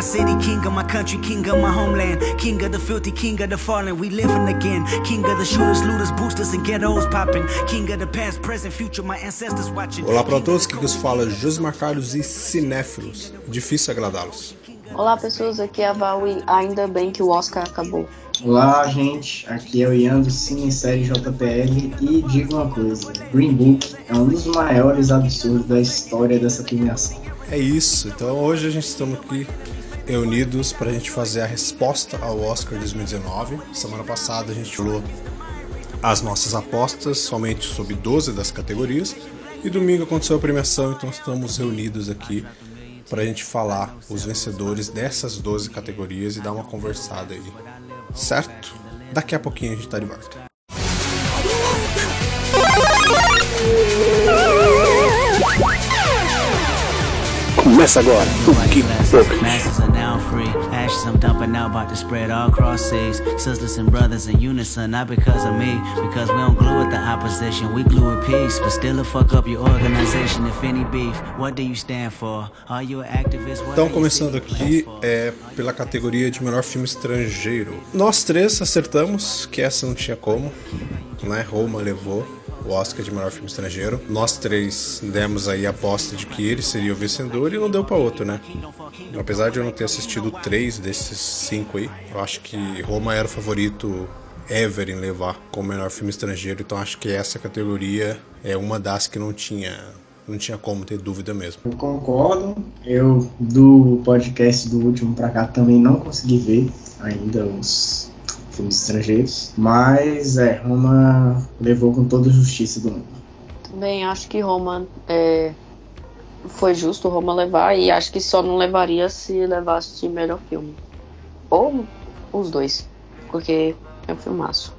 my city, king of my country, king of my king of the filthy, king of the fallen. We living again, king of the shooters, looters, boosters and ghettos popping, king of the past, present, future. My ancestors watching. Olá para todos, que vos fala Josmar Carlos e cinéfilos. Difícil agradá-los. Olá pessoas, aqui é a Val e ainda bem que o Oscar acabou. Olá, gente. Aqui é o Ian do Cine Série JPL e digo uma coisa: Green Book é um dos maiores absurdos da história dessa premiação. É isso. Então hoje a gente estamos aqui reunidos para a gente fazer a resposta ao Oscar 2019. Semana passada a gente falou as nossas apostas somente sobre 12 das categorias e domingo aconteceu a premiação, então estamos reunidos aqui para a gente falar os vencedores dessas 12 categorias e dar uma conversada aí, certo? Daqui a pouquinho a gente está de volta. Começa agora o Geek Ashes I'm dumping out, about to spread all cross seas. Sisters and brothers in unison, not because of me. Because we don't glue with the opposition, we glue with peace. But still a fuck up your organization if any beef. What do you stand for? Are you an activist? Então, começando aqui é pela categoria de melhor filme estrangeiro. Nós três acertamos que essa não tinha como, né? Roma levou o Oscar de melhor filme estrangeiro. Nós três demos aí a aposta de que ele seria o vencedor e não deu para outro, né? Apesar de eu não ter assistido três desses cinco aí, eu acho que Roma era o favorito ever em levar como melhor filme estrangeiro, então acho que essa categoria é uma das que não tinha não tinha como ter dúvida mesmo. Eu concordo. Eu do podcast do último para cá também não consegui ver ainda os filmes estrangeiros. Mas é, Roma levou com toda a justiça do mundo. Também acho que Roma é, foi justo Roma levar e acho que só não levaria se levasse de melhor filme. Ou os dois, porque é um filmaço.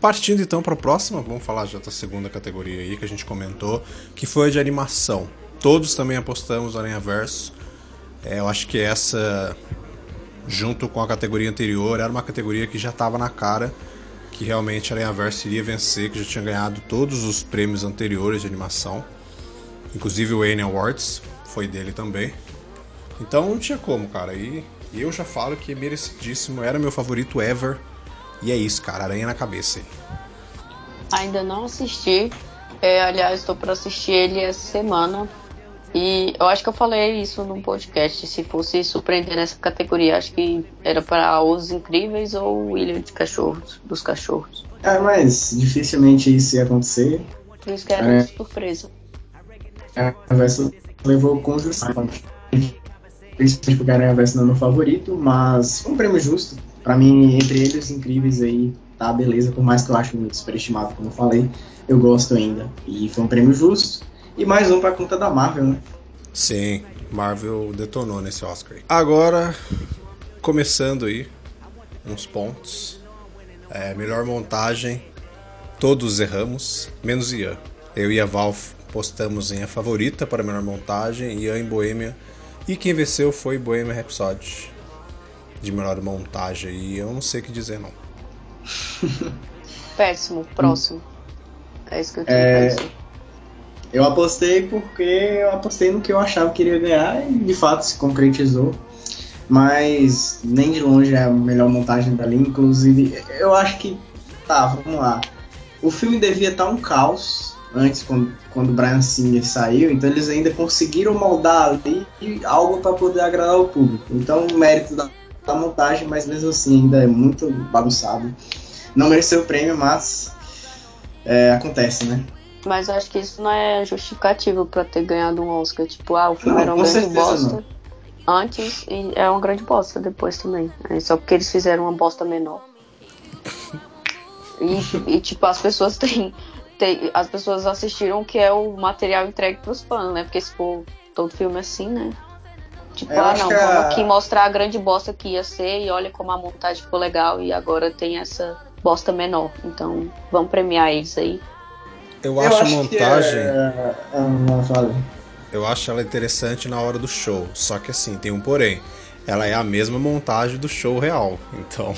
Partindo então para a próxima, vamos falar já da segunda categoria aí que a gente comentou, que foi a de animação. Todos também apostamos no Aranha Verso. É, eu acho que essa junto com a categoria anterior, era uma categoria que já estava na cara que realmente a Aranhaverse iria vencer, que já tinha ganhado todos os prêmios anteriores de animação, inclusive o Annie Awards foi dele também. Então não tinha como, cara. E, eu já falo que é merecidíssimo, era meu favorito ever. E é isso, cara, aranha na cabeça. Ainda não assisti. É, aliás, estou para assistir ele essa semana. E eu acho que eu falei isso num podcast. Se fosse surpreender nessa categoria, acho que era para Os Incríveis ou Ilha de Cachorros, dos Cachorros. É, mas dificilmente isso ia acontecer. Por isso que era é. surpresa. É, a Versa levou com justiça. Principalmente porque a Versa não é meu favorito, mas um prêmio justo. Para mim, entre eles, os incríveis aí, tá beleza. Por mais que eu acho muito superestimado, como eu falei, eu gosto ainda. E foi um prêmio justo. E mais um pra conta da Marvel, né? Sim, Marvel detonou nesse Oscar. Agora, começando aí, uns pontos. É, melhor montagem, todos erramos, menos Ian. Eu e a Val postamos em a favorita para a melhor montagem, Ian em Boêmia. E quem venceu foi Bohemian Rhapsody, de melhor montagem. E eu não sei o que dizer, não. Péssimo, próximo. É isso que eu tenho é... Eu apostei porque eu apostei no que eu achava que iria ganhar e de fato se concretizou. Mas nem de longe é a melhor montagem dali. Inclusive, eu acho que. Tá, vamos lá. O filme devia estar um caos antes, quando, quando o Brian Singer saiu, então eles ainda conseguiram moldar ali algo para poder agradar o público. Então, o mérito da, da montagem, mas mesmo assim ainda é muito bagunçado. Não mereceu o prêmio, mas é, acontece, né? Mas acho que isso não é justificativo para ter ganhado um Oscar. Tipo, ah, o filme não, era uma grande bosta não. antes e é uma grande bosta depois também. É só porque eles fizeram uma bosta menor. E, e tipo, as pessoas têm, têm, As pessoas assistiram que é o material entregue pros fãs, né? Porque se for todo filme assim, né? Tipo, Eu ah não, vamos a... aqui mostrar a grande bosta que ia ser e olha como a montagem ficou legal e agora tem essa bosta menor. Então, vamos premiar eles aí. Eu acho a montagem. É... Fala. Eu acho ela interessante na hora do show. Só que assim, tem um porém. Ela é a mesma montagem do show real. Então,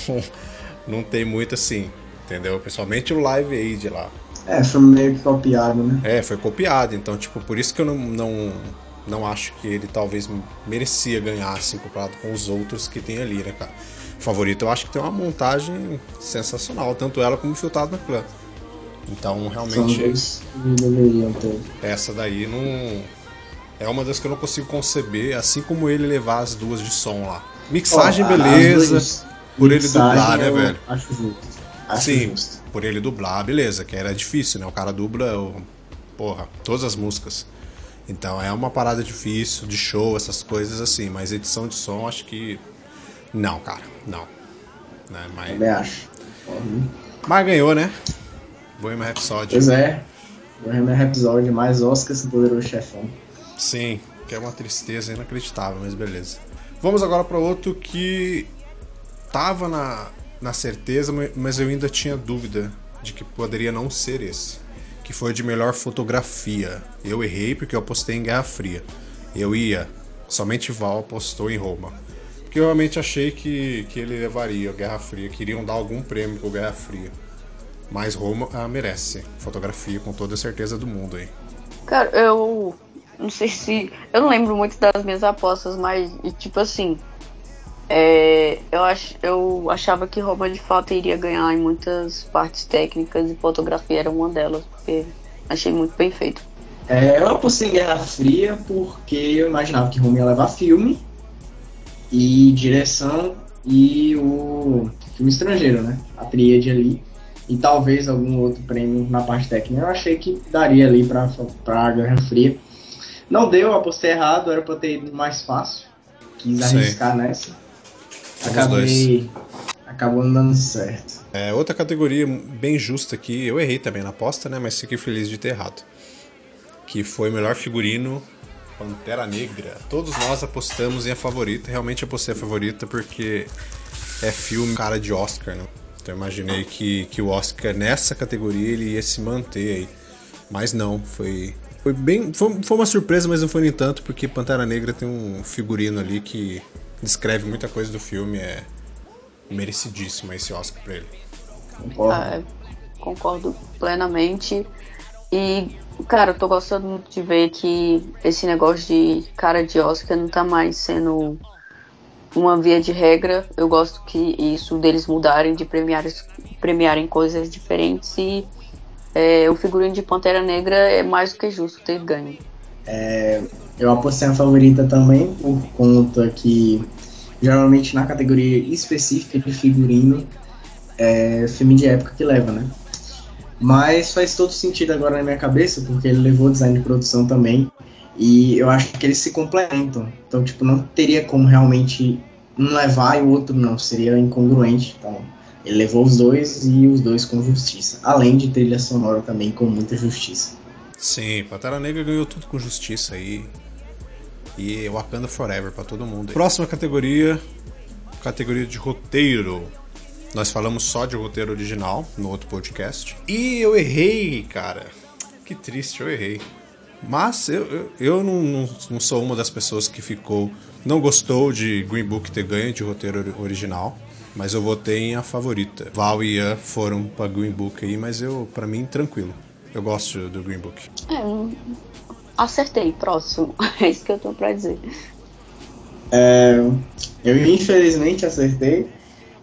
não tem muito assim. Entendeu? Principalmente o Live Aid lá. É, foi meio que copiado, né? É, foi copiado. Então, tipo, por isso que eu não, não, não acho que ele talvez merecia ganhar, assim, comparado com os outros que tem ali, né, cara? Favorito eu acho que tem uma montagem sensacional, tanto ela como o Filtrado na Clã. Então, realmente. ter. Essa daí não. É uma das que eu não consigo conceber, assim como ele levar as duas de som lá. Mixagem, beleza. duas- Por ele dublar, né, velho? Acho justo. Acho Sim, justo. por ele dublar, beleza, que era difícil, né? O cara dubla, porra, todas as músicas. Então é uma parada difícil, de show, essas coisas assim, mas edição de som acho que. Não, cara, não. Né? Mas, Também acho. mas ganhou, né? Bohemian Rhapsody. Pois é. Bohemian Rhapsody, mais Oscars, Poderoso Chefão. Sim, que é uma tristeza inacreditável, mas beleza. Vamos agora para outro que tava na, na certeza, ma- mas eu ainda tinha dúvida de que poderia não ser esse. Que foi de melhor fotografia. Eu errei porque eu apostei em Guerra Fria. Eu ia, somente Val apostou em Roma. Porque eu realmente achei que, que ele levaria a Guerra Fria, queriam dar algum prêmio pro Guerra Fria. Mas Roma ah, merece. Fotografia com toda a certeza do mundo aí. Cara, eu não sei se. Eu não lembro muito das minhas apostas, mas tipo assim. é, eu, ach, eu achava que Roma de fato iria ganhar em muitas partes técnicas e fotografia era uma delas, porque achei muito bem feito. É, eu apostei em Guerra Fria porque eu imaginava que Roma ia levar filme e direção e o filme estrangeiro, né? A tríade ali. E talvez algum outro prêmio na parte técnica. Eu achei que daria ali pra, pra Guerra Fria. Não deu, eu apostei errado, era pra ter ido mais fácil. Quis Sim. arriscar nessa. Os Acabei. Acabou não dando certo. É, outra categoria bem justa aqui, eu errei também na aposta, né? Mas fiquei feliz de ter errado. Que foi o melhor figurino Pantera Negra. Todos nós apostamos em a favorita. Realmente apostei a favorita porque é filme cara de Oscar, né? Então eu imaginei que, que o Oscar nessa categoria ele ia se manter aí. Mas não, foi. Foi bem. Foi, foi uma surpresa, mas não foi nem tanto, porque Pantera Negra tem um figurino ali que descreve muita coisa do filme. É merecidíssimo esse Oscar pra ele. Concordo. Ah, concordo plenamente. E, cara, eu tô gostando muito de ver que esse negócio de cara de Oscar não tá mais sendo uma via de regra. Eu gosto que isso deles mudarem, de premiar, premiarem coisas diferentes. E é, o figurino de Pantera Negra é mais do que justo ter ganho. Eu apostei a favorita também, por conta que geralmente na categoria específica de figurino é filme de época que leva, né? Mas faz todo sentido agora na minha cabeça, porque ele levou design de produção também. E eu acho que eles se complementam. Então, tipo, não teria como realmente um levar e o outro não. Seria incongruente. Então, ele levou os dois e os dois com justiça. Além de trilha sonora também com muita justiça. Sim, Pantera Negra ganhou tudo com justiça aí. E Wakanda Forever pra todo mundo. Próxima categoria, categoria de roteiro. Nós falamos só de roteiro original no outro podcast. E eu errei, cara. Que triste, eu errei. Mas eu, eu, eu não, não, não sou uma das pessoas que ficou. Não gostou de Green Book ter ganho de roteiro ori- original. Mas eu votei em a favorita. Val e Ian foram pra Green Book aí, mas eu, pra mim, tranquilo. Eu gosto do Green Book. É, acertei, próximo. É isso que eu tô pra dizer. Eu infelizmente acertei.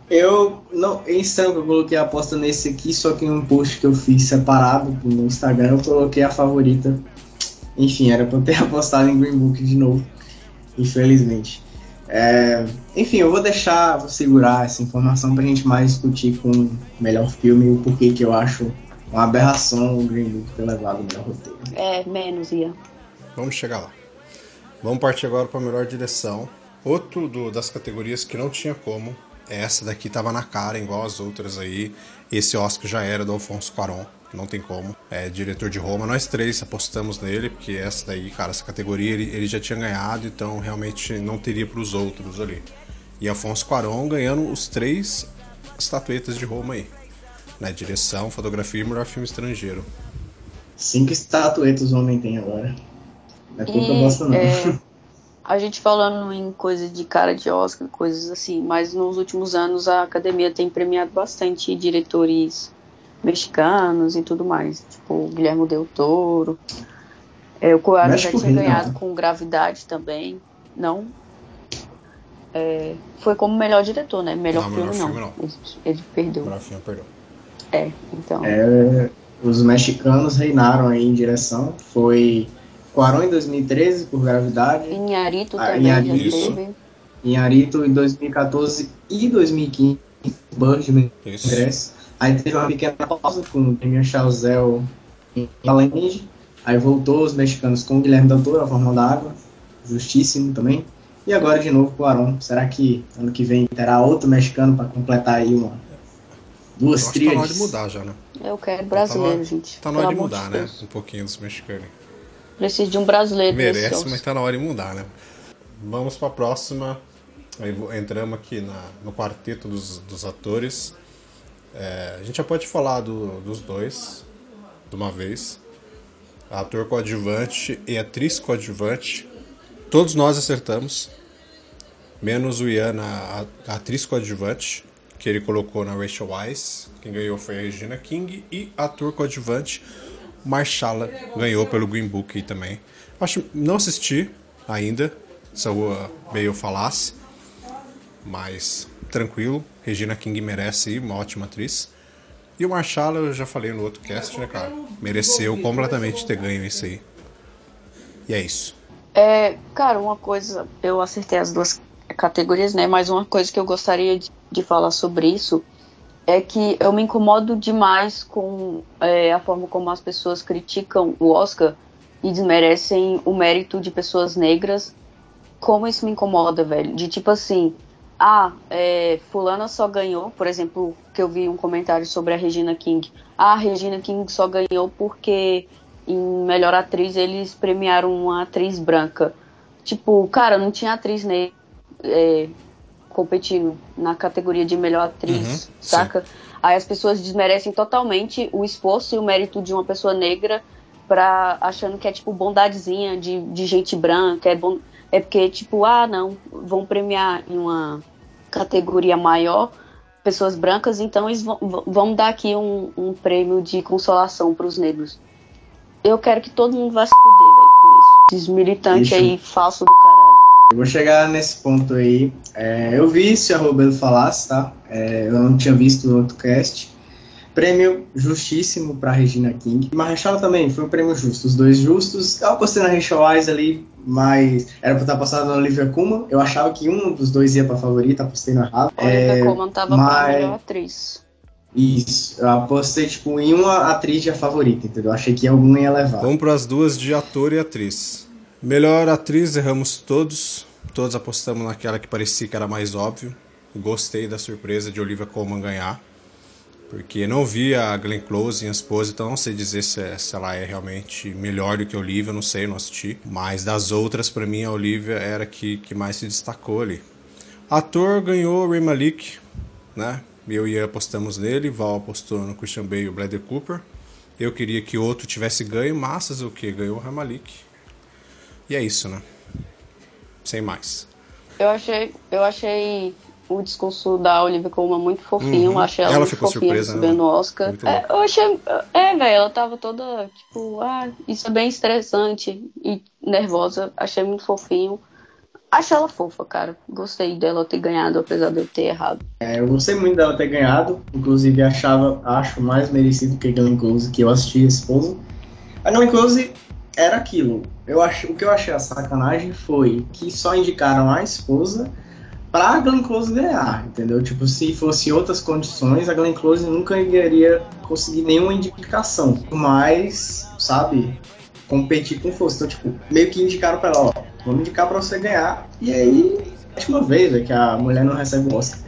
Eu não, em Sampa eu coloquei a aposta nesse aqui, só que em um post que eu fiz separado no Instagram eu coloquei a favorita. Enfim, era pra eu ter apostado em Green Book de novo. Infelizmente. É, enfim, eu vou deixar, vou segurar essa informação pra gente mais discutir com o melhor filme e o porquê que eu acho uma aberração o Green Book ter levado o melhor roteiro. É, menos, Ian. Vamos chegar lá. Vamos partir agora para a melhor direção. Outro do- das categorias que não tinha como. Essa daqui tava na cara, igual as outras aí. Esse Oscar já era do Alfonso Cuarón. Não tem como. É diretor de Roma. Nós três apostamos nele, porque essa daí, cara, essa categoria ele, ele já tinha ganhado, então realmente não teria para os outros ali. E Alfonso Cuarón ganhando os três estatuetas de Roma aí. Na direção, fotografia e melhor filme estrangeiro. Cinco estatuetas o homem tem agora. Não é pouca E, bosta, não. é, a gente falando em coisa de cara de Oscar, coisas assim, mas nos últimos anos a academia tem premiado bastante diretores mexicanos e tudo mais. Tipo, o Guilherme Del Toro. É, o Coelho já tinha ganhado né? com Gravidade também. Não. É, foi como melhor diretor, né? Melhor Não, filme, melhor não. filme, não. Ele, ele perdeu. Agora, filme, perdão. É, então. É, os mexicanos reinaram aí em direção. Foi Cuarón em 2013 por Gravidade, Inharito Ah, também já Iñárritu. teve. Inharito em 2014 e 2015, Birdman Isso. Congresso. Aí teve uma pequena pausa com o Damien Chazelle em Valente. Aí voltou os mexicanos com o Guilherme Del Toro, A Forma da Água, justíssimo também. E agora de novo com o Aron. Será que ano que vem terá outro mexicano para completar aí uma duas que tá na hora de mudar já, né? Eu quero brasileiro, tá gente. Tá na hora de mudar, né? Deus. Um pouquinho dos mexicanos. Preciso de um brasileiro Merece, mas tá na hora de mudar, né? Vamos pra próxima. Aí vo- entramos aqui na, no quarteto dos, dos atores. É, a gente já pode falar do- dos dois de uma vez. Ator coadjuvante e atriz coadjuvante. Todos nós acertamos. Menos o Ian, a, a atriz coadjuvante, que ele colocou na Rachel Weisz. Quem ganhou foi a Regina King. E ator coadjuvante, Marshala, ganhou pelo Green Book também. Acho, não assisti ainda, se eu meio falasse. Mas tranquilo, Regina King merece uma ótima atriz. E o Marshala, eu já falei no outro cast, né, cara? Mereceu completamente ter ganho isso aí. E é isso. É, cara, uma coisa, eu acertei as duas categorias, né? Mas uma coisa que eu gostaria de, de falar sobre isso é que eu me incomodo demais com é, a forma como as pessoas criticam o Oscar e desmerecem o mérito de pessoas negras. Como isso me incomoda, velho? De tipo assim, ah, é, fulana só ganhou, por exemplo, que eu vi um comentário sobre a Regina King. Ah, a Regina King só ganhou porque em melhor atriz eles premiaram uma atriz branca. Tipo, cara, não tinha atriz negra é, competindo na categoria de melhor atriz, Uhum, saca? Aí as pessoas desmerecem totalmente o esforço e o mérito de uma pessoa negra pra, achando que é tipo bondadezinha de, de gente branca, é bom. É porque, tipo, ah, não, vão premiar em uma categoria maior pessoas brancas, então eles vão, vão dar aqui um, um prêmio de consolação pros negros. Eu quero que todo mundo vá se fuder, velho, com isso. Esses militantes aí falso do caralho. Eu vou chegar nesse ponto aí. É, eu vi se a Roberto falasse, tá? É, eu não tinha visto no outro cast. Prêmio justíssimo pra Regina King. E Marrechal também, foi um prêmio justo. Os dois justos. Eu apostei na Rachel Weisz ali, mas era pra estar passado na Olivia Colman. Eu achava que um dos dois ia pra favorita, apostei no errado. A Olivia É, Colman tava pra mas- melhor atriz. Isso, eu apostei tipo, em uma atriz de favorita, entendeu? Achei que alguma ia levar. Vamos para as duas de ator e atriz. Melhor atriz, erramos todos. Todos apostamos naquela que parecia que era mais óbvio. Gostei da surpresa de Olivia Colman ganhar. Porque não vi a Glenn Close em Esposa, então não sei dizer se, se ela é realmente melhor do que a Olivia, não sei, não assisti. Mas das outras, pra mim, a Olivia era que, que mais se destacou ali. Ator ganhou Ray Malik, né? Eu e Ian apostamos nele, Val apostou no Christian Bale e o Bradley Cooper. Eu queria que outro tivesse ganho, Massas o que? Ganhou o Ray Malik. E é isso, né? Sem mais. Eu achei, eu achei o discurso da Olivia Colman muito fofinho. Uhum. Achei ela, Ela muito ficou fofinha surpresa, né, recebendo o? Oscar. É, eu achei. É, velho, ela tava toda, tipo, ah, isso é bem estressante e nervosa. Achei muito fofinho. Achei ela fofa, cara. Gostei dela ter ganhado, apesar de eu ter errado. É, eu gostei muito dela ter ganhado, inclusive achava, acho mais merecido que a Glenn Close, que eu assisti a esposa. A Glenn Close era aquilo. Eu acho, o que eu achei a sacanagem foi que só indicaram a esposa pra Glenn Close ganhar, entendeu? Tipo, se fosse outras condições, a Glenn Close nunca iria conseguir nenhuma indicação. Mas, sabe, competir com força. Então, tipo, meio que indicaram pra ela, ó, vamos indicar pra você ganhar. E aí, última vez é que a mulher não recebe o Oscar.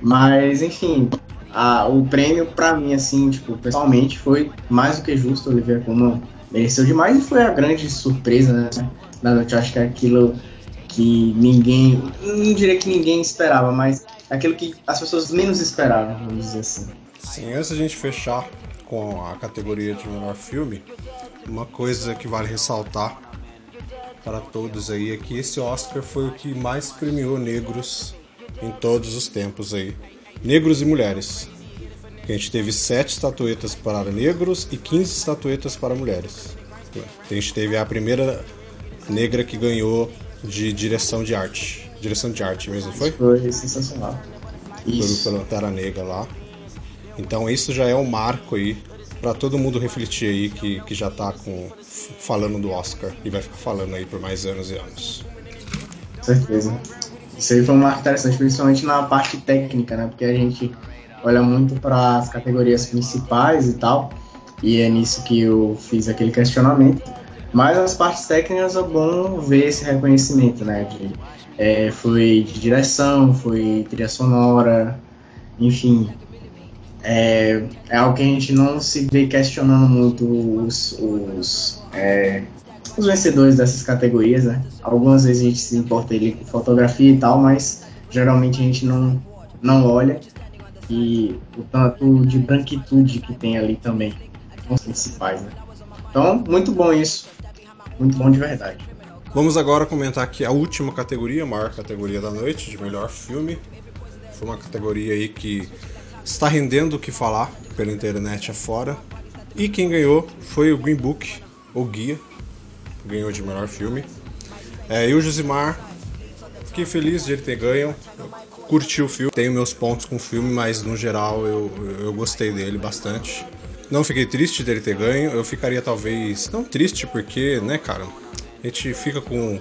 Mas, enfim, a- o prêmio pra mim, assim, tipo, pessoalmente, foi mais do que justo. Olivia Colman mereceu demais e foi a grande surpresa, né? Da noite. Acho que é aquilo que ninguém, não diria que ninguém esperava, mas aquilo que as pessoas menos esperavam, vamos dizer assim. Sim, antes da gente fechar com a categoria de melhor filme, uma coisa que vale ressaltar para todos aí é que esse Oscar foi o que mais premiou negros em todos os tempos aí. Negros e mulheres. A gente teve sete estatuetas para negros e 15 estatuetas para mulheres. A gente teve a primeira negra que ganhou de direção de arte. Direção de arte mesmo, foi? Foi sensacional. Isso. Pelo Terra Negra lá. Então isso já é um marco aí para todo mundo refletir aí que, que já tá com, falando do Oscar e vai ficar falando aí por mais anos e anos. Com certeza. Isso aí foi um marco interessante, principalmente na parte técnica, né? Porque a gente olha muito para as categorias principais e tal, e é nisso que eu fiz aquele questionamento. Mas as partes técnicas é bom ver esse reconhecimento, né? De, é, foi de direção, foi trilha sonora, enfim. É, é algo que a gente não se vê questionando muito os, os, é, os vencedores dessas categorias, né? Algumas vezes a gente se importa ele com fotografia e tal, mas geralmente a gente não, não olha. E o tanto de branquitude que tem ali também, os principais, né? Então, muito bom isso. Muito bom de verdade. Vamos agora comentar aqui a última categoria, a maior categoria da noite, de melhor filme. Foi uma categoria aí que está rendendo o que falar pela internet afora. E quem ganhou foi o Green Book, o Guia, ganhou de melhor filme. É, e o Josimar, fiquei feliz de ele ter ganho. Eu curti o filme, tenho meus pontos com o filme, mas no geral eu, eu gostei dele bastante. Não fiquei triste dele ter ganho, eu ficaria talvez. Não triste, porque, né, cara, a gente fica com,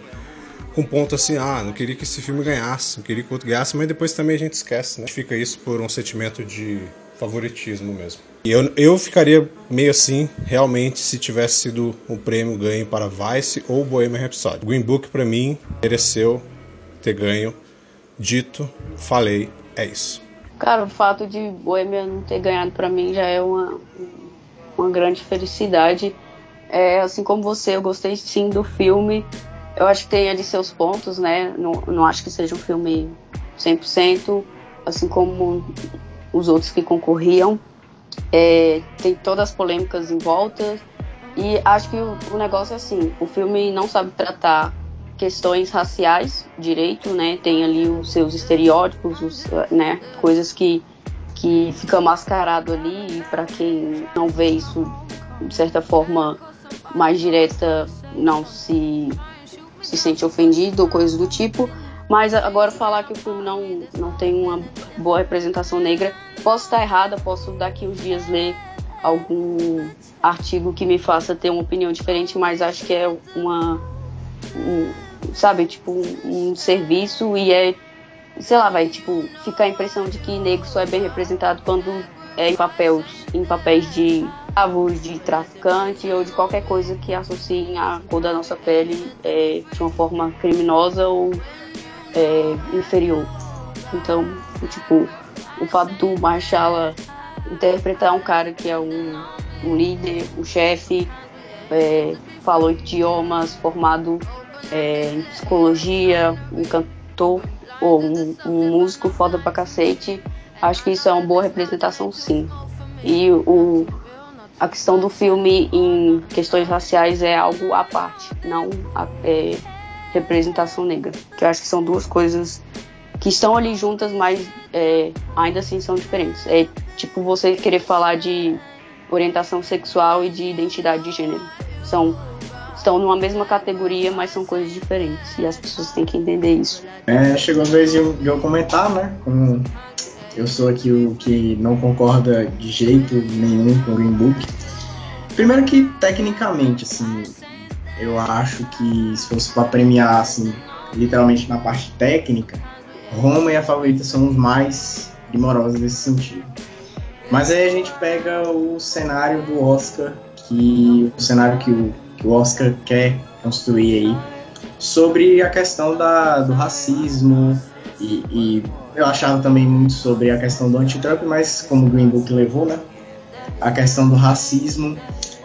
com ponto assim, ah, não queria que esse filme ganhasse, não queria que o outro ganhasse, mas depois também a gente esquece, né? Fica isso por um sentimento de favoritismo mesmo. E eu, eu ficaria meio assim, realmente, se tivesse sido um prêmio ganho para Vice ou Bohemian Rhapsody. Green Book, para mim, mereceu ter ganho. Dito, falei, é isso. Cara, o fato de Bohemian não ter ganhado para mim já é uma, uma grande felicidade. É, assim como você, eu gostei sim do filme. Eu acho que tem ali seus pontos, né? Não, não acho que seja um filme 100%, assim como os outros que concorriam. É, tem todas as polêmicas em volta. E acho que o, o negócio é assim: o filme não sabe tratar questões raciais direito, né? Tem ali os seus estereótipos, os, né? Coisas que que fica mascarado ali e para quem não vê isso de certa forma mais direta não se se sente ofendido ou coisas do tipo. Mas agora falar que o filme não, não tem uma boa representação negra, posso estar errada, posso daqui uns dias ler algum artigo que me faça ter uma opinião diferente, mas acho que é uma um, sabe, tipo, um, um, serviço e é, sei lá, vai, tipo, fica a impressão de que negro só é bem representado quando é em papéis, em papéis de avós, de traficante ou de qualquer coisa que associem a cor da nossa pele é, de uma forma criminosa ou é, inferior. Então, tipo, o fato do Marshall interpretar um cara que é um, um líder, um chefe, é, falou idiomas, formado é, em psicologia, um cantor ou um, um, músico foda pra cacete, acho que isso é uma boa representação sim. E o, a questão do filme em questões raciais é algo à parte, não a é, representação negra. Que eu acho que são duas coisas que estão ali juntas, mas é, ainda assim são diferentes. É tipo você querer falar de orientação sexual e de identidade de gênero. São estão numa mesma categoria, mas são coisas diferentes. E as pessoas têm que entender isso. É, chegou a vez de eu, de eu comentar, né? Como eu sou aqui o que não concorda de jeito nenhum com o Green Book. Primeiro que, tecnicamente, assim, eu acho que se fosse para premiar, assim, literalmente na parte técnica, Roma e a Favorita são os mais primorosos nesse sentido. Mas aí a gente pega o cenário do Oscar, que o cenário que o o Oscar quer construir aí sobre a questão da, do racismo e, e eu achava também muito sobre a questão do anti-Trump, mas como o Green Book levou, né? A questão do racismo.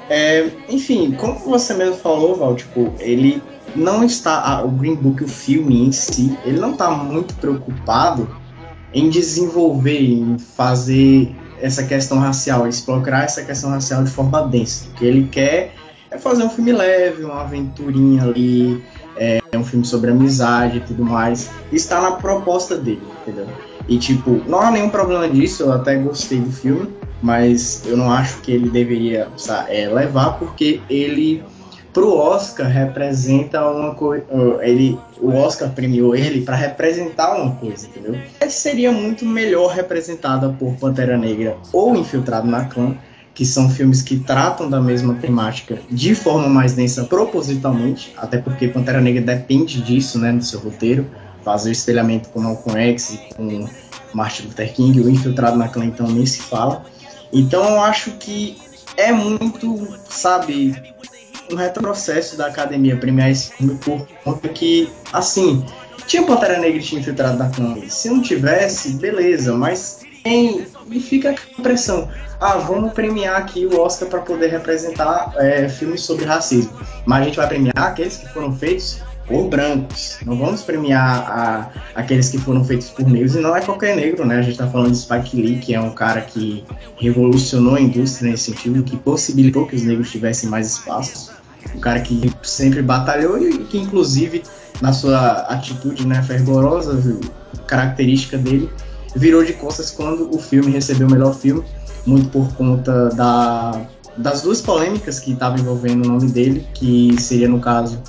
É, enfim, como você mesmo falou, Val, tipo, ele não está, o Green Book, o filme em si, ele não está muito preocupado em desenvolver, em fazer essa questão racial, explorar essa questão racial de forma densa. O que ele quer é fazer um filme leve, uma aventurinha ali, é um filme sobre amizade e tudo mais. Está na proposta dele, entendeu? E tipo, não há nenhum problema disso, eu até gostei do filme, mas eu não acho que ele deveria sabe, é, levar porque ele pro Oscar representa uma coisa. Ele, o Oscar premiou ele para representar uma coisa, entendeu? Ele seria muito melhor representada por Pantera Negra ou Infiltrado na Clã, que são filmes que tratam da mesma temática de forma mais densa propositalmente, até porque Pantera Negra depende disso, né, no seu roteiro, fazer o espelhamento com Malcolm X com Martin Luther King, o Infiltrado na Clã então nem se fala. Então eu acho que é muito, sabe, um retrocesso da academia premiar esse filme por conta que, assim, tinha Pantera Negra e tinha infiltrado na Clã. Se não tivesse, beleza, mas tem. E fica a impressão: ah, vamos premiar aqui o Oscar para poder representar é, filmes sobre racismo. Mas a gente vai premiar aqueles que foram feitos por brancos. Não vamos premiar a, aqueles que foram feitos por negros. E não é qualquer negro, né? A gente está falando de Spike Lee, que é um cara que revolucionou a indústria nesse sentido, que possibilitou que os negros tivessem mais espaço um cara que sempre batalhou e que inclusive na sua atitude né, fervorosa, característica dele, virou de costas quando o filme recebeu o melhor filme, muito por conta da, das duas polêmicas que estavam envolvendo o nome dele, que seria no caso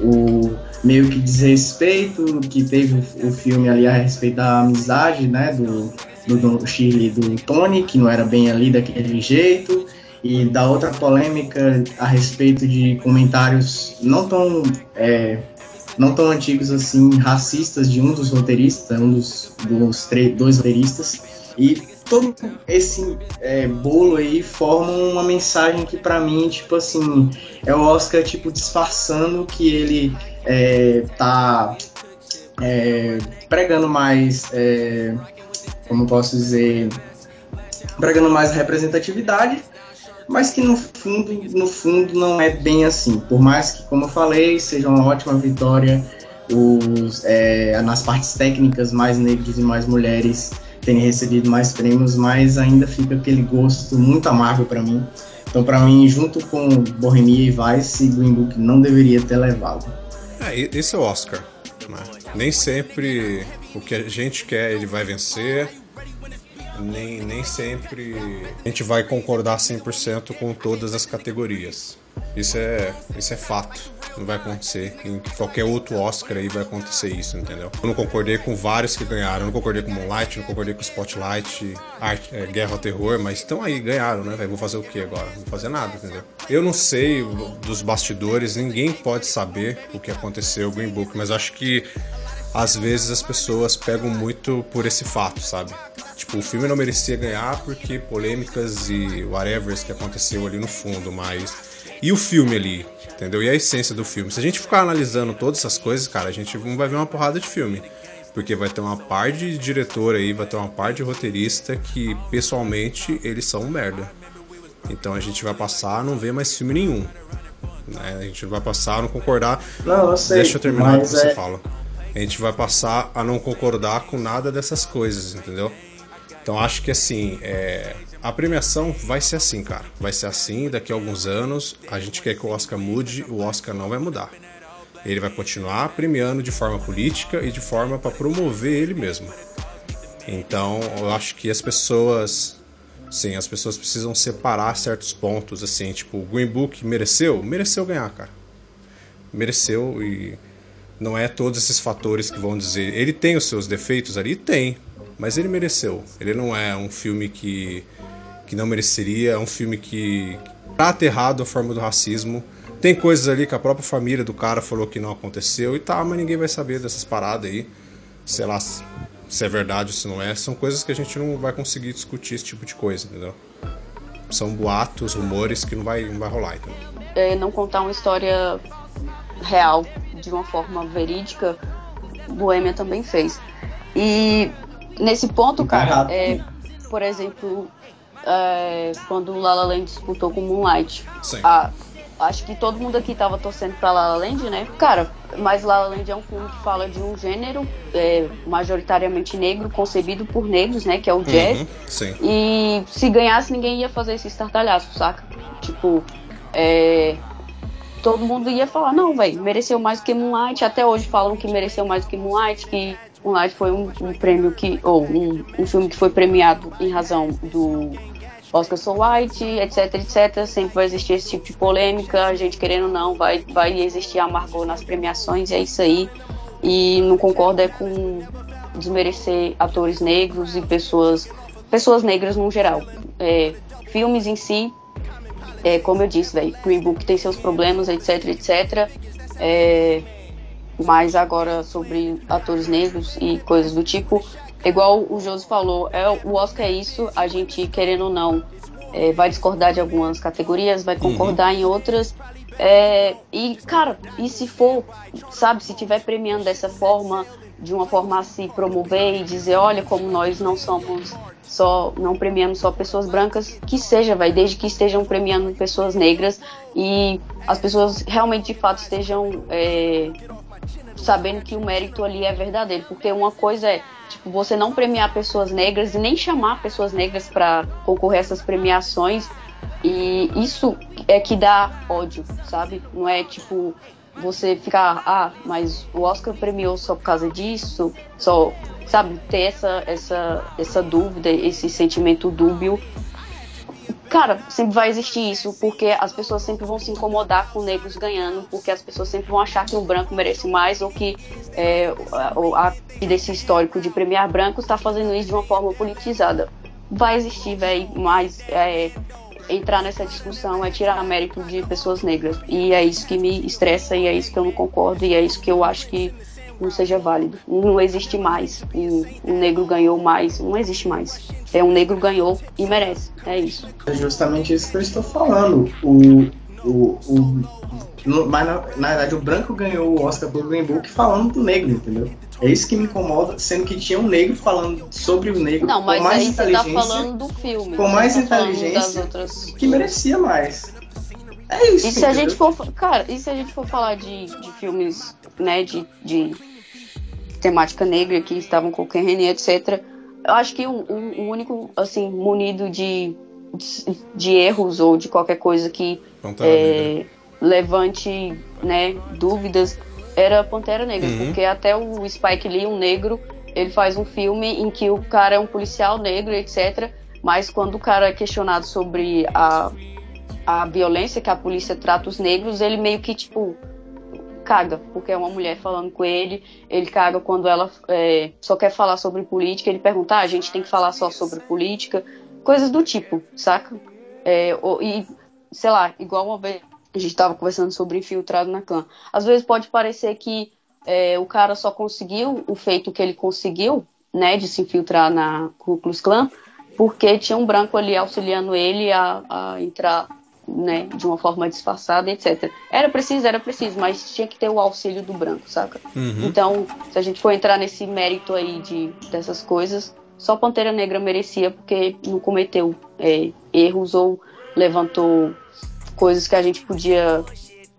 o meio que desrespeito que teve o, filme ali a respeito da amizade, né, do, do, do Chile e do Tony, que não era bem ali daquele jeito, e da outra polêmica a respeito de comentários não tão é, não tão antigos assim racistas de um dos roteiristas um dos, dos dois roteiristas. E todo esse é, bolo aí forma uma mensagem que para mim tipo assim é o Oscar tipo disfarçando que ele é, tá é, pregando mais é, como posso dizer pregando mais representatividade mas que no fundo, no fundo não é bem assim. Por mais que, como eu falei, seja uma ótima vitória, os, é, nas partes técnicas mais negros e mais mulheres terem recebido mais prêmios, mas ainda fica aquele gosto muito amargo para mim. Então, para mim, junto com Bohemia e Vice, Green Book não deveria ter levado. É, esse é o Oscar. Né? Nem sempre o que a gente quer ele vai vencer nem, nem sempre a gente vai concordar 100% com todas as categorias. Isso é, isso é fato. Não vai acontecer. Em qualquer outro Oscar aí vai acontecer isso, entendeu? Eu não concordei com vários que ganharam. Eu não concordei com Moonlight, não concordei com Spotlight, Art, é, Guerra ao Terror, mas estão aí, ganharam, né, Vou fazer o que agora? Não vou fazer nada, entendeu? Eu não sei dos bastidores, ninguém pode saber o que aconteceu Green Book, mas acho que às vezes as pessoas pegam muito por esse fato, sabe? Tipo, o filme não merecia ganhar porque polêmicas e whatever que aconteceu ali no fundo, mas. E o filme ali, entendeu? E a essência do filme. Se a gente ficar analisando todas essas coisas, cara, a gente vai ver uma porrada de filme. Porque vai ter uma par de diretor aí, vai ter uma par de roteirista que, pessoalmente, eles são um merda. Então a gente vai passar a não ver mais filme nenhum. Né? A gente vai passar a não concordar. Não, eu sei, Deixa eu terminar o que você é... fala. A gente vai passar a não concordar com nada dessas coisas, entendeu? Então acho que assim, é, a premiação vai ser assim, cara. Vai ser assim daqui a alguns anos. A gente quer que o Oscar mude, o Oscar não vai mudar. Ele vai continuar premiando de forma política e de forma para promover ele mesmo. Então eu acho que as pessoas. Sim, as pessoas precisam separar certos pontos, assim, tipo, o Green Book mereceu? Mereceu ganhar, cara. Mereceu e não é todos esses fatores que vão dizer. Ele tem os seus defeitos ali? Tem. Mas ele mereceu. Ele não é um filme que, que não mereceria, é um filme que trata errado a forma do racismo. Tem coisas ali que a própria família do cara falou que não aconteceu e tá, mas ninguém vai saber dessas paradas aí. Sei lá se é verdade ou se não é. São coisas que a gente não vai conseguir discutir esse tipo de coisa, entendeu? São boatos, rumores que não vai, não vai rolar, então. É, não contar uma história real de uma forma verídica, Boêmia também fez. E Nesse ponto, cara, é, por exemplo, é, quando o Lala Land disputou com Moonlight, a, acho que todo mundo aqui tava torcendo pra Lala Land, né? Cara, mas Lala Land é um filme que fala de um gênero é, majoritariamente negro, concebido por negros, né? Que é o jazz. Uhum, sim. E se ganhasse, ninguém ia fazer esse estartalhaço, saca? Tipo, é, todo mundo ia falar, não, velho, mereceu mais do que Moonlight. Até hoje falam que mereceu mais do que Moonlight, que Moonlight foi um, um prêmio que. ou um, um filme que foi premiado em razão do Oscar So White, etc, etc. Sempre vai existir esse tipo de polêmica, a gente querendo ou não, vai, vai existir amargor nas premiações, é isso aí. E não concordo é com desmerecer atores negros e pessoas, pessoas negras no geral. É, filmes em si, é, como eu disse, velho, Green Book tem seus problemas, etc, etc. É, mas agora sobre atores negros e coisas do tipo, igual o Josi falou, é, o Oscar é isso, a gente, querendo ou não, é, vai discordar de algumas categorias, vai concordar uhum. em outras. É, e, cara, e se for, sabe, se tiver premiando dessa forma, de uma forma se promover e dizer, olha, como nós não somos só, não premiamos só pessoas brancas, que seja, vai, desde que estejam premiando pessoas negras e as pessoas realmente de fato estejam é, sabendo que o mérito ali é verdadeiro, porque uma coisa é tipo você não premiar pessoas negras e nem chamar pessoas negras para concorrer a essas premiações e isso é que dá ódio, sabe? Não é tipo você ficar, ah, mas o Oscar premiou só por causa disso, só, sabe, ter essa, essa, essa dúvida, esse sentimento dúbio. Cara, sempre vai existir isso, porque as pessoas sempre vão se incomodar com negros ganhando, porque as pessoas sempre vão achar que o branco merece mais, ou que é, a, a, desse histórico de premiar brancos está fazendo isso de uma forma politizada. Vai existir, velho, mas é, entrar nessa discussão é tirar mérito de pessoas negras. E é isso que me estressa e é isso que eu não concordo e é isso que eu acho que não seja válido. Não existe mais. Um, negro ganhou mais. Não existe mais. É um negro ganhou e merece. É isso. É justamente isso que eu estou falando. O, o, o, mas na, na, verdade o branco ganhou o Oscar pelo Green Book falando do negro, entendeu? É isso que me incomoda, sendo que tinha um negro falando sobre o negro Não, com mais aí inteligência. Tá falando do filme. Com mais tá inteligência outras... que merecia mais. É isso. E se entendeu? a gente for. Cara, e se a gente for falar de, de filmes, né, de, de temática negra que estavam concorrendo, etc. Eu acho que o, o, o único, assim, munido de, de, de, erros ou de qualquer coisa que é, levante, né, dúvidas era Pantera Negra, Uhum. porque até o Spike Lee, um negro, ele faz um filme em que o cara é um policial negro, etc. Mas quando o cara é questionado sobre a, a violência que a polícia trata os negros, ele meio que, tipo, caga, porque é uma mulher falando com ele, ele caga quando ela é, só quer falar sobre política, ele pergunta, ah, a gente tem que falar só sobre política, coisas do tipo, saca? É, e, sei lá, igual uma vez a gente tava conversando sobre infiltrado na clã. Às vezes pode parecer que é, o cara só conseguiu o feito que ele conseguiu, né, de se infiltrar na Ku Klux Klan, porque tinha um branco ali auxiliando ele a, a entrar, né, de uma forma disfarçada, etc. Era preciso, era preciso, mas tinha que ter o auxílio do branco, saca? Uhum. Então, se a gente for entrar nesse mérito aí de, dessas coisas, só Pantera Negra merecia porque não cometeu é, erros ou levantou coisas que a gente podia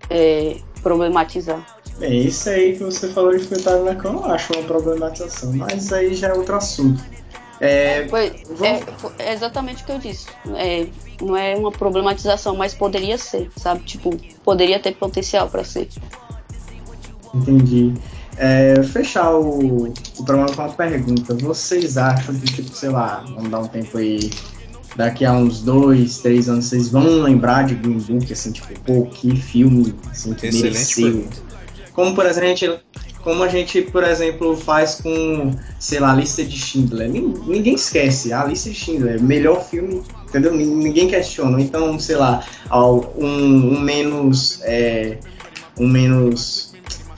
é, problematizar. É isso aí que você falou de infiltrado na cama, eu acho uma problematização, mas aí já é outro assunto. É, Foi, Vamos- é, é exatamente o que eu disse. É, não é uma problematização, mas poderia ser, sabe? Tipo, poderia ter potencial para ser. Entendi. É, fechar o, o programa com uma pergunta. Vocês acham que, tipo, sei lá, vamos dar um tempo aí, daqui a uns dois, três anos, vocês vão lembrar de Green Book, assim, tipo, pô, que filme, assim, que Excelente mereceu. pergunta. Como, por exemplo, a gente, como a gente, por exemplo, faz com, sei lá, a lista de Schindler. Nin- Ninguém esquece, a lista de Schindler, melhor filme, entendeu? Nin- Ninguém questiona. Então, sei lá, um, um menos. é, um menos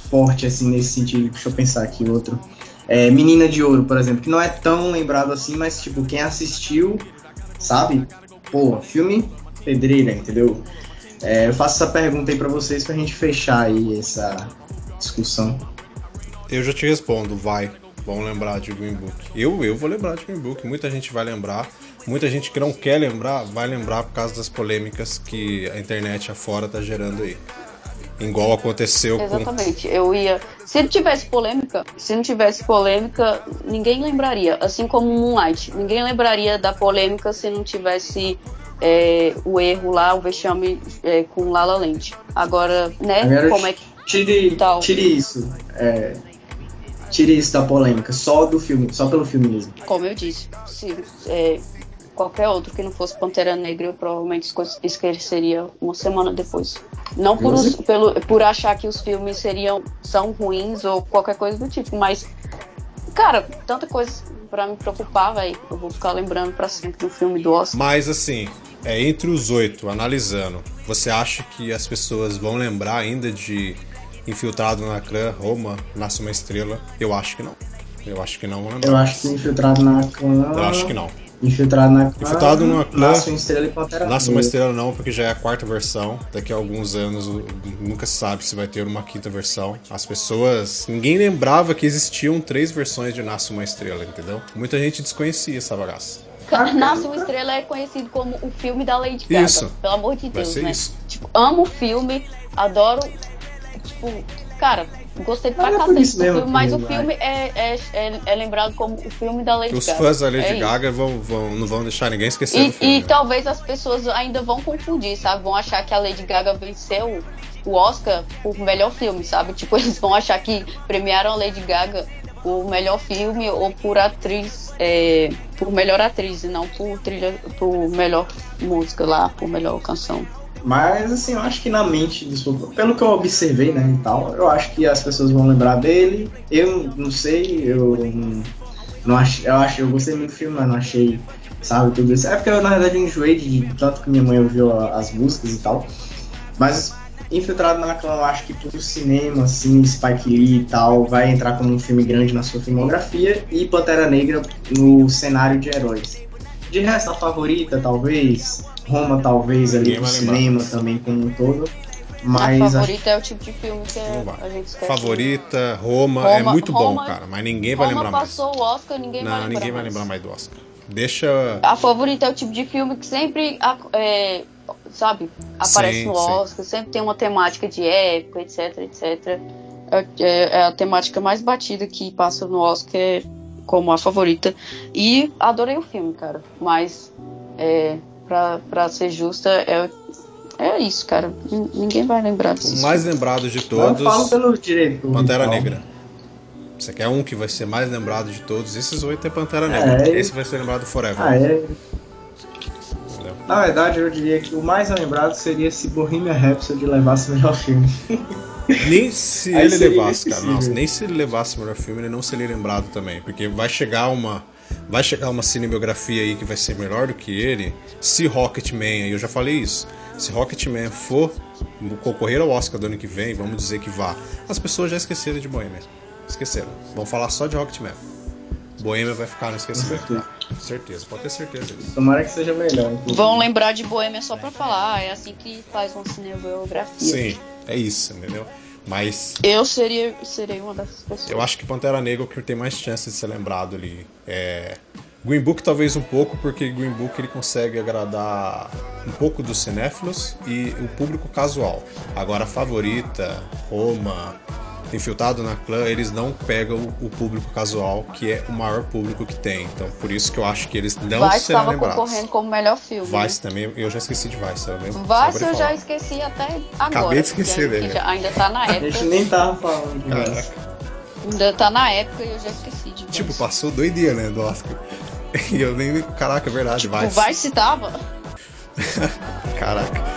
forte, assim, nesse sentido. Deixa eu pensar aqui outro. É, Menina de Ouro, por exemplo, que não é tão lembrado assim, mas, tipo, quem assistiu, sabe? Pô, filme pedreira, entendeu? É, eu faço essa pergunta aí pra vocês pra gente fechar aí essa discussão. Eu já te respondo, vai. Vão lembrar de Green Book. Eu, eu vou lembrar de Green Book. Muita gente vai lembrar. Muita gente que não quer lembrar, vai lembrar por causa das polêmicas que a internet afora tá gerando aí. Igual aconteceu com. Exatamente. Eu ia. Se não tivesse polêmica, se não tivesse polêmica, ninguém lembraria. Assim como Moonlight. Ninguém lembraria da polêmica se não tivesse é, o erro lá, o vexame é, com La La Land. Agora, né, Agora, como é que Tire, Tal. tire isso. é, tire isso da polêmica, só do filme, só pelo filme mesmo. como eu disse, se é, qualquer outro que não fosse Pantera Negra, eu provavelmente esqueceria uma semana depois. Não por, os- pelo, por achar que os filmes seriam são ruins ou qualquer coisa do tipo, mas cara, tanta coisa pra me preocupar, velho. Eu vou ficar lembrando pra sempre do filme do Oscar. Mas assim, é entre os oito, analisando, você acha que as pessoas vão lembrar ainda de Infiltrado na Clã, Roma, Nasce uma Estrela? Eu acho que não. Eu acho que não vão lembrar. Eu acho que infiltrado na clã. Eu acho que não. Infiltrado na clã. Infiltrado numa clã- Nasce uma estrela e Pantera Nasce uma Negra. Estrela não, porque já é a quarta versão. Daqui a alguns anos nunca se sabe se vai ter uma quinta versão. As pessoas. Ninguém lembrava que existiam três versões de Nasce uma Estrela, entendeu? Muita gente desconhecia essa bagaça. Nasce uma Estrela é conhecido como o filme da Lady Gaga. Isso. Pelo amor de Vai Deus, ser né? isso. Tipo, amo o filme, adoro. Tipo, cara, gostei pra é cacete do filme, mas o filme é, é, é, é lembrado como o filme da Lady Os Gaga. fãs da Lady É. Gaga vão, vão, não vão deixar ninguém esquecer do E, filme. e talvez as pessoas ainda vão confundir, sabe? Vão achar que a Lady Gaga venceu o Oscar por melhor filme, sabe? Tipo, eles vão achar que premiaram a Lady Gaga por melhor filme ou por atriz, é, por melhor atriz, e não por trilha, por melhor música lá, por melhor canção. Mas assim, eu acho que na mente povo- pelo que eu observei, né, e tal, eu acho que as pessoas vão lembrar dele. Eu não sei, eu não, não achei, eu acho, eu gostei muito do filme, mas não achei, sabe, tudo isso. É porque eu na verdade eu enjoei de tanto que minha mãe ouviu as músicas e tal. Mas Infiltrado na Clã, eu acho que pro cinema, assim, Spike Lee e tal, vai entrar como um filme grande na sua filmografia e Pantera Negra no cenário de heróis. De resto, a favorita, talvez, Roma, talvez, ali no vai lembrar. cinema também como um todo. Mas a favorita é o tipo de filme que vai. a gente esquece. Favorita, Roma, é Roma- muito bom, Roma- cara. Mas ninguém vai Roma lembrar mais. passou o Oscar, ninguém vai Não, lembrar ninguém vai mais. lembrar mais do Oscar. Deixa. A favorita é o tipo de filme que sempre, a- é, sabe, aparece Sim, no sim. Oscar, sempre tem uma temática de época, etc, etc. É, é- é a temática mais batida que passa no Oscar é como a favorita. E adorei o filme, cara. Mas, é, pra, pra ser justa, é, é isso, cara. Ninguém vai lembrar disso. O mais lembrado de eu falo todos, pelo direito. Pantera então. Negra. Você quer um que vai ser mais lembrado de todos? Esses oito é Pantera Negra. É. Esse vai ser lembrado forever. Ah, é. entendeu? Na verdade, eu diria que o mais lembrado seria se Bohemian Rhapsody levasse o melhor filme. Nem se Aí ele levasse, cara. Nossa, nem se ele levasse o melhor filme, ele não seria lembrado também. Porque vai chegar uma. Vai chegar uma cinebiografia aí que vai ser melhor do que ele. Se Rocketman, aí eu já falei isso. Se Rocketman for concorrer ao Oscar do ano que vem, vamos dizer que vá. As pessoas já esqueceram de Bohemian. Esqueceram. Vão falar só de Rocketman. Bohemian vai ficar no esquecimento. tá? Com certeza, pode ter certeza disso. Tomara que seja melhor. inclusive. Vão lembrar de Boêmia só pra falar, ah, é assim que faz uma cinebiografia. Sim, é isso, entendeu? Mas Eu seria, serei uma dessas pessoas. Eu acho que Pantera Negra é o que tem mais chance de ser lembrado ali. É... Green Book talvez um pouco, porque Green Book ele consegue agradar um pouco dos cinéfilos e o público casual. Agora, Favorita, Roma, Infiltrado na Clã, eles não pegam o público casual, que é o maior público que tem. Então, por isso que eu acho que eles não Vice serão estava lembrados. concorrendo como melhor filme. Vice também, eu já esqueci de Vice, eu lembro. Vice eu já esqueci até agora. Acabei de esquecer que dele. já- ainda tá na A gente época. nem tava falando de Caraca. Vice. Ainda tá na época e eu já esqueci de Tipo, Vice. passou doideira, né, do Oscar. E eu nem. Caraca, é verdade, Tipo, Vice. Vice tava. Caraca.